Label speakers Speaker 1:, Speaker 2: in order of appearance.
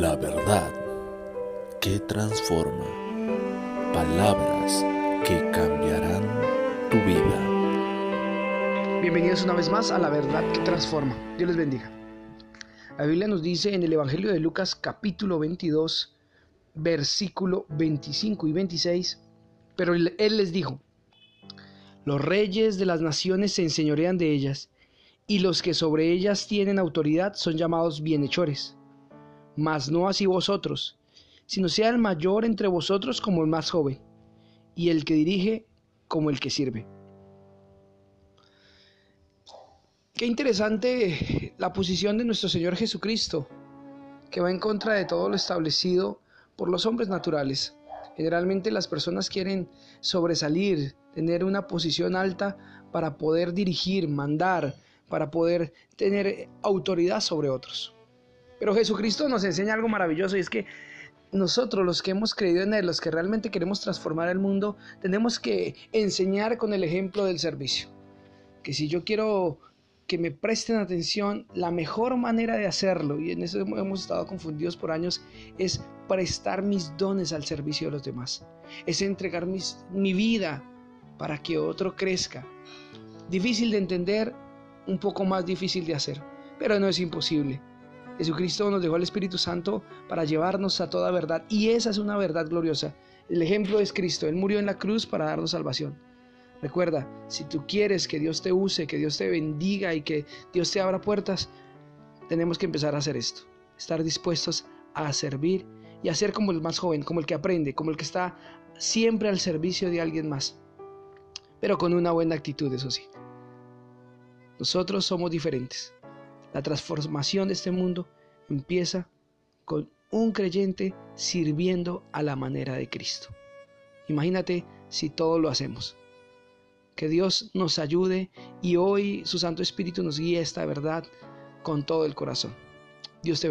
Speaker 1: La verdad que transforma. Palabras que cambiarán tu vida.
Speaker 2: Bienvenidos una vez más a La verdad que transforma. Dios les bendiga. La Biblia nos dice en el Evangelio de Lucas capítulo 22, versículo 25 y 26, pero él les dijo, los reyes de las naciones se enseñorean de ellas, y los que sobre ellas tienen autoridad son llamados bienhechores mas no así vosotros, sino sea el mayor entre vosotros como el más joven, y el que dirige como el que sirve. Qué interesante la posición de nuestro Señor Jesucristo, que va en contra de todo lo establecido por los hombres naturales. Generalmente las personas quieren sobresalir, tener una posición alta para poder dirigir, mandar, para poder tener autoridad sobre otros. Pero Jesucristo nos enseña algo maravilloso y es que nosotros los que hemos creído en Él, los que realmente queremos transformar el mundo, tenemos que enseñar con el ejemplo del servicio. Que si yo quiero que me presten atención, la mejor manera de hacerlo, y en eso hemos estado confundidos por años, es prestar mis dones al servicio de los demás. Es entregar mi vida para que otro crezca. Difícil de entender, un poco más difícil de hacer, pero no es imposible. Jesucristo nos dejó el Espíritu Santo para llevarnos a toda verdad y esa es una verdad gloriosa. El ejemplo es Cristo, Él murió en la cruz para darnos salvación. Recuerda, si tú quieres que Dios te use, que Dios te bendiga y que Dios te abra puertas, tenemos que empezar a hacer esto, estar dispuestos a servir y a ser como el más joven, como el que aprende, como el que está siempre al servicio de alguien más, pero con una buena actitud, eso sí. Nosotros somos diferentes. La transformación de este mundo empieza con un creyente sirviendo a la manera de Cristo. Imagínate si todos lo hacemos. Que Dios nos ayude y hoy su Santo Espíritu nos guíe esta verdad con todo el corazón. Dios te bendiga.